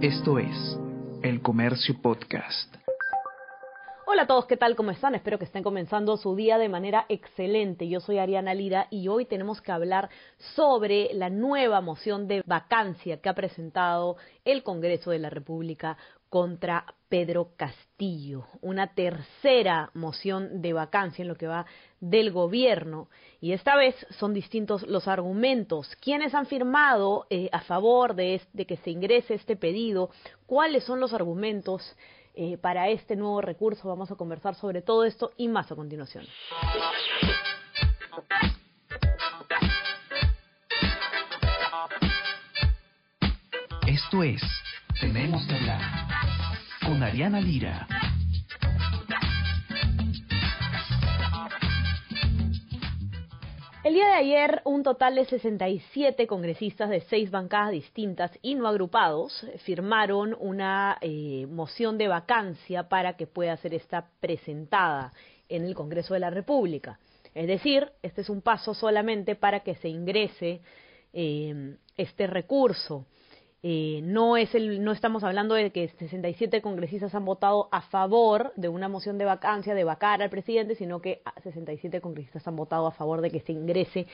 Esto es El Comercio Podcast. Hola a todos, ¿qué tal? ¿Cómo están? Espero que estén comenzando su día de manera excelente. Yo soy Ariana Lira y hoy tenemos que hablar sobre la nueva moción de vacancia que ha presentado el Congreso de la República contra Pedro Castillo, una tercera moción de vacancia en lo que va del gobierno. Y esta vez son distintos los argumentos. ¿Quiénes han firmado eh, a favor de, de que se ingrese este pedido? ¿Cuáles son los argumentos? Eh, para este nuevo recurso. Vamos a conversar sobre todo esto y más a continuación. Esto es Tenemos que hablar con Ariana Lira. El día de ayer, un total de 67 congresistas de seis bancadas distintas y no agrupados firmaron una eh, moción de vacancia para que pueda ser esta presentada en el Congreso de la República. Es decir, este es un paso solamente para que se ingrese eh, este recurso. Eh, no, es el, no estamos hablando de que 67 congresistas han votado a favor de una moción de vacancia, de vacar al presidente, sino que 67 congresistas han votado a favor de que se ingrese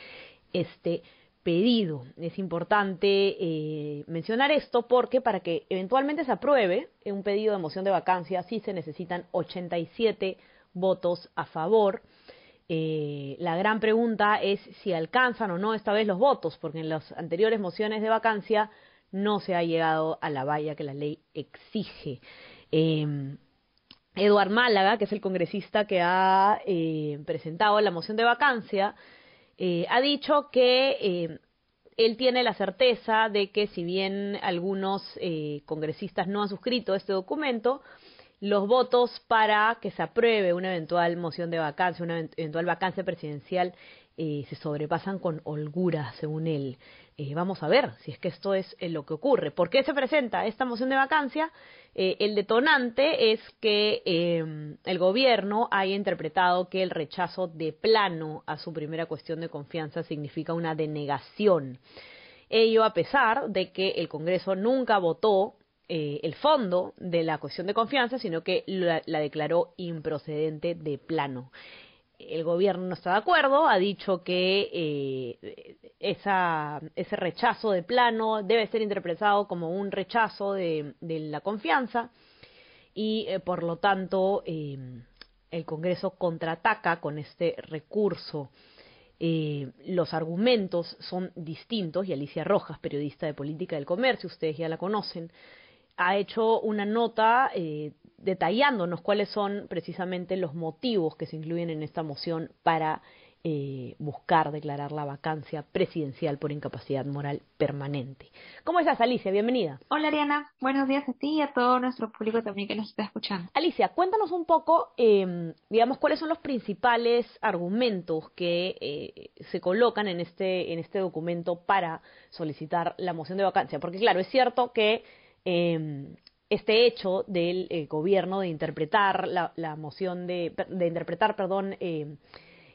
este pedido. Es importante eh, mencionar esto porque para que eventualmente se apruebe un pedido de moción de vacancia sí se necesitan 87 votos a favor. Eh, la gran pregunta es si alcanzan o no esta vez los votos, porque en las anteriores mociones de vacancia no se ha llegado a la valla que la ley exige. Eh, Eduard Málaga, que es el congresista que ha eh, presentado la moción de vacancia, eh, ha dicho que eh, él tiene la certeza de que si bien algunos congresistas no han suscrito este documento, los votos para que se apruebe una eventual moción de vacancia, una eventual vacancia presidencial, se sobrepasan con holgura, según él. Eh, vamos a ver si es que esto es eh, lo que ocurre. ¿Por qué se presenta esta moción de vacancia? Eh, el detonante es que em, el gobierno haya interpretado que el rechazo de plano a su primera cuestión de confianza significa una denegación. Ello a pesar de que el Congreso nunca votó el fondo de la cuestión de confianza, sino que la declaró improcedente de plano el gobierno no está de acuerdo, ha dicho que eh, ese rechazo de plano debe ser interpretado como un rechazo de, la confianza y eh, por lo tanto eh, el Congreso contraataca con este recurso. los argumentos son distintos y Alicia Rojas, periodista de política del comercio, ustedes ya la conocen, ha hecho una nota eh, detallándonos cuáles son precisamente los motivos que se incluyen en esta moción para eh, buscar declarar la vacancia presidencial por incapacidad moral permanente. ¿Cómo estás, Alicia? Bienvenida. Hola, Ariana. Buenos días a ti y a todo nuestro público también que nos está escuchando. Alicia, cuéntanos un poco, eh, digamos, cuáles son los principales argumentos que eh, se colocan en este, en este documento para solicitar la moción de vacancia. Porque, claro, es cierto que eh, este hecho del eh, gobierno de interpretar la, moción de, de, interpretar, perdón, eh,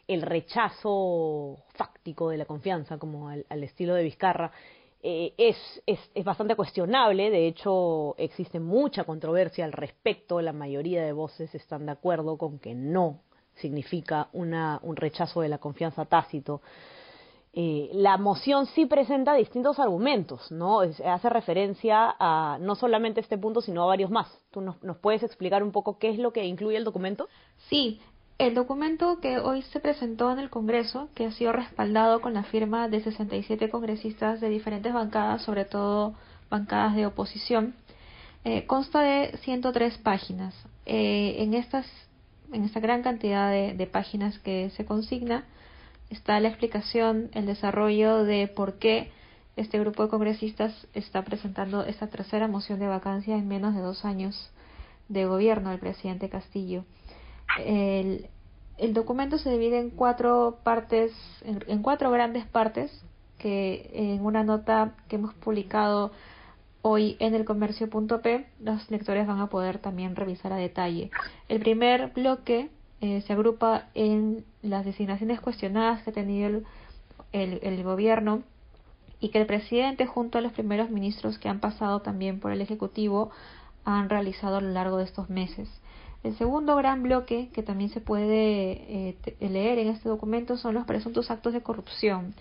el rechazo fáctico de la confianza, como al, al estilo de Vizcarra, eh, es, es, es, bastante cuestionable. De hecho, existe mucha controversia al respecto. La mayoría de voces están de acuerdo con que no significa una, un rechazo de la confianza tácito eh, la moción sí presenta distintos argumentos, ¿no? hace referencia a no solamente este punto, sino a varios más. ¿Tú nos, puedes explicar un poco qué es lo que incluye el documento? Sí, el documento que hoy se presentó en el Congreso, que ha sido respaldado con la firma de 67 congresistas de diferentes bancadas, sobre todo bancadas de oposición, eh, consta de 103 páginas. Eh, en, estas, en esta gran cantidad de páginas que se consigna, está la explicación, el desarrollo de por qué este grupo de congresistas está presentando esta tercera moción de vacancia en menos de dos años de gobierno del presidente Castillo. El, documento se divide en cuatro partes, en, en, cuatro grandes partes, que en una nota que hemos publicado hoy en el comercio.p los lectores van a poder también revisar a detalle. El primer bloque eh, se agrupa en las designaciones cuestionadas que ha tenido el, gobierno y que el presidente junto a los primeros ministros que han pasado también por el Ejecutivo han realizado a lo largo de estos meses. El segundo gran bloque que también se puede eh, leer en este documento son los presuntos actos de corrupción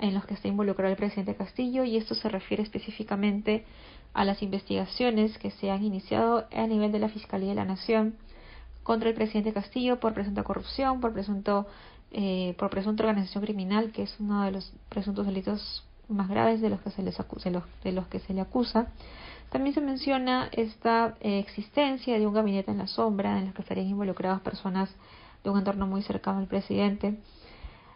en los que está involucrado el presidente Castillo y esto se refiere específicamente a las investigaciones que se han iniciado a nivel de la Fiscalía de la Nación contra el presidente Castillo por presunta corrupción, por presunto eh, por presunta organización criminal, que es uno de los presuntos delitos más graves de los que se les acusa, de los, que se le acusa. También se menciona esta eh, existencia de un gabinete en la sombra en el que estarían involucradas personas de un entorno muy cercano al presidente.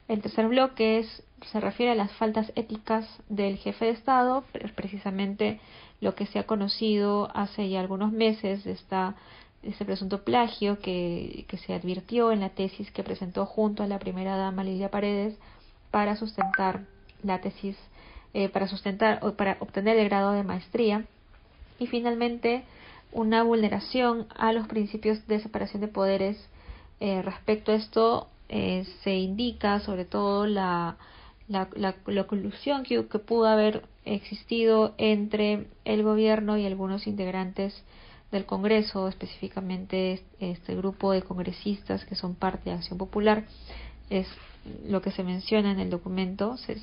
El tercer bloque es, se refiere a las faltas éticas del jefe de Estado, precisamente lo que se ha conocido hace ya algunos meses, esta ese presunto plagio que, que, se advirtió en la tesis que presentó junto a la primera dama Lidia Paredes para sustentar la tesis, eh, para sustentar o para obtener el grado de maestría y finalmente una vulneración a los principios de separación de poderes. Eh, respecto a esto eh, se indica sobre todo la, la, la, la que, que pudo haber existido entre el gobierno y algunos integrantes del Congreso, específicamente este grupo de congresistas que son parte de Acción Popular, es lo que se menciona en el documento, se,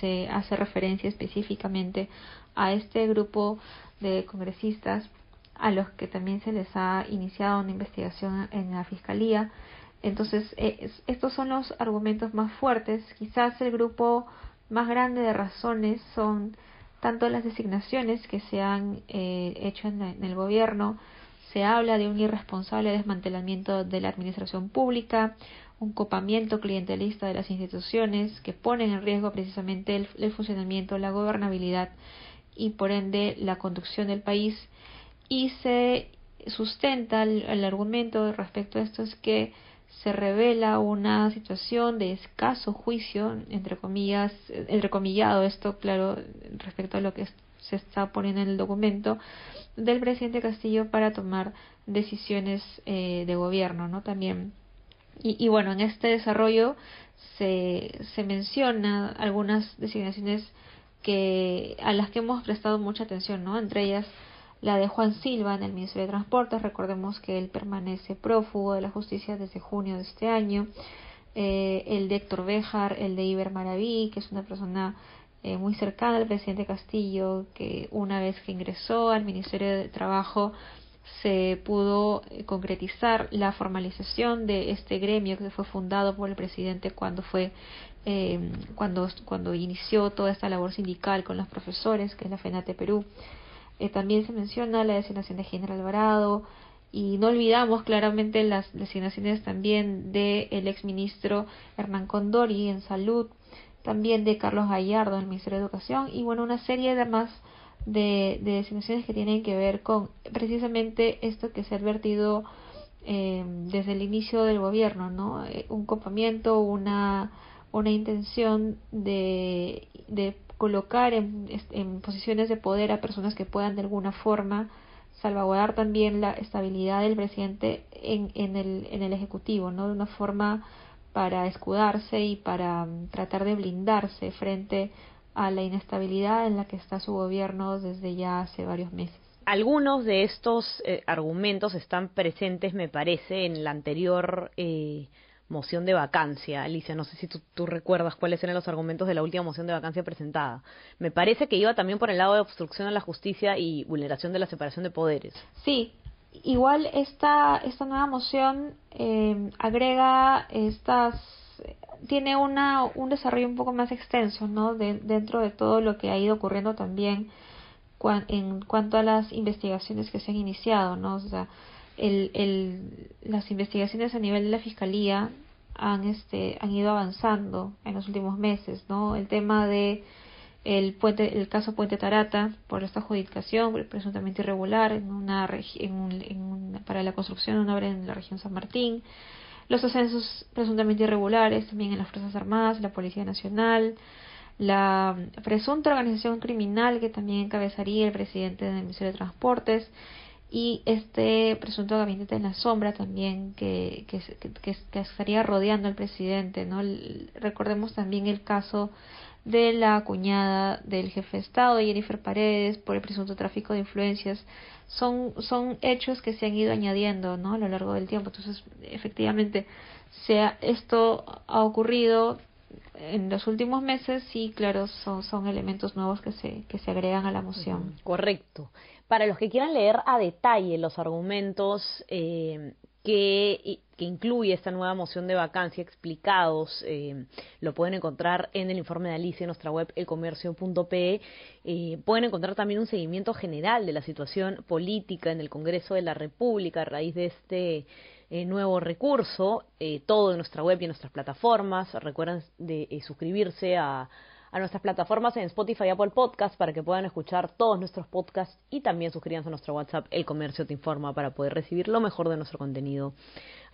se, hace referencia específicamente a este grupo de congresistas a los que también se les ha iniciado una investigación en la Fiscalía. Entonces, eh, estos son los argumentos más fuertes. Quizás el grupo más grande de razones son tanto las designaciones que se han eh, hecho en, el gobierno, se habla de un irresponsable desmantelamiento de la administración pública, un copamiento clientelista de las instituciones que ponen en riesgo precisamente el, funcionamiento, la gobernabilidad y por ende la conducción del país. Y se sustenta el argumento respecto a esto es que se revela una situación de escaso juicio, entre comillas, entrecomillado esto, claro, respecto a lo que se está poniendo en el documento, del presidente Castillo para tomar decisiones eh, de gobierno, ¿no? También. Y, y, bueno, en este desarrollo se, se menciona algunas designaciones que a las que hemos prestado mucha atención, ¿no? Entre ellas la de Juan Silva en el Ministerio de Transportes, recordemos que él permanece prófugo de la justicia desde junio de este año, eh, el de Héctor Béjar, el de Iber Maraví, que es una persona eh, muy cercana al presidente Castillo, que una vez que ingresó al Ministerio de Trabajo se pudo eh, concretizar la formalización de este gremio que fue fundado por el presidente cuando fue cuando cuando inició toda esta labor sindical con los profesores que es la FENATE Perú eh, también se menciona la designación de General Alvarado y no olvidamos claramente las designaciones también del ex exministro Hernán Condori en salud, también de Carlos Gallardo en el Ministerio de Educación y bueno, una serie de más de, designaciones que tienen que ver con precisamente esto que se ha advertido eh, desde el inicio del gobierno, ¿no? Eh, un copamiento, una, una intención de, de colocar en, en posiciones de poder a personas que puedan de alguna forma salvaguardar también la estabilidad del presidente en, en, el, en el Ejecutivo, ¿no? De una forma para escudarse y para mm, tratar de blindarse frente a la inestabilidad en la que está su gobierno desde ya hace varios meses. Algunos de estos eh, argumentos están presentes, me parece, en la anterior eh, moción de vacancia. Alicia, no sé si tú, recuerdas cuáles eran los argumentos de la última moción de vacancia presentada. Me parece que iba también por el lado de obstrucción a la justicia y vulneración de la separación de poderes. Sí, igual esta, esta nueva moción eh, agrega estas tiene una, un desarrollo un poco más extenso, ¿no? dentro de todo lo que ha ido ocurriendo también en cuanto a las investigaciones que se han iniciado, ¿no? O sea, el, el, las investigaciones a nivel de la fiscalía han este han ido avanzando en los últimos meses no el tema de el puente el caso Puente Tarata por esta adjudicación presuntamente irregular en una en en para la construcción de una obra en la región San Martín los ascensos presuntamente irregulares también en las fuerzas armadas la policía nacional la presunta organización criminal que también encabezaría el presidente del Ministerio de Transportes y este presunto gabinete en la sombra también que, que, que, estaría rodeando al presidente. ¿no? recordemos también el caso de la cuñada del jefe de Estado, Jennifer Paredes, por el presunto tráfico de influencias. Son, son hechos que se han ido añadiendo ¿no? a lo largo del tiempo. Entonces, efectivamente, sea, esto ha ocurrido en los últimos meses, sí, claro, son, elementos nuevos que se, que se agregan a la moción. Correcto. Para los que quieran leer a detalle los argumentos eh, que, que, incluye esta nueva moción de vacancia explicados, eh, lo pueden encontrar en el informe de Alicia en nuestra web elcomercio.pe. Eh, pueden encontrar también un seguimiento general de la situación política en el Congreso de la República a raíz de este eh, nuevo recurso, eh, todo en nuestra web y en nuestras plataformas. Recuerden de eh, suscribirse a, a, nuestras plataformas en Spotify y Apple Podcast para que puedan escuchar todos nuestros podcasts y también suscríbanse a nuestro WhatsApp El Comercio Te Informa para poder recibir lo mejor de nuestro contenido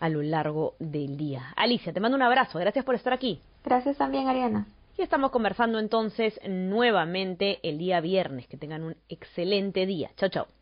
a lo largo del día. Alicia, te mando un abrazo. Gracias por estar aquí. Gracias también, Ariana. Y estamos conversando entonces nuevamente el día viernes. Que tengan un excelente día. Chao, chao.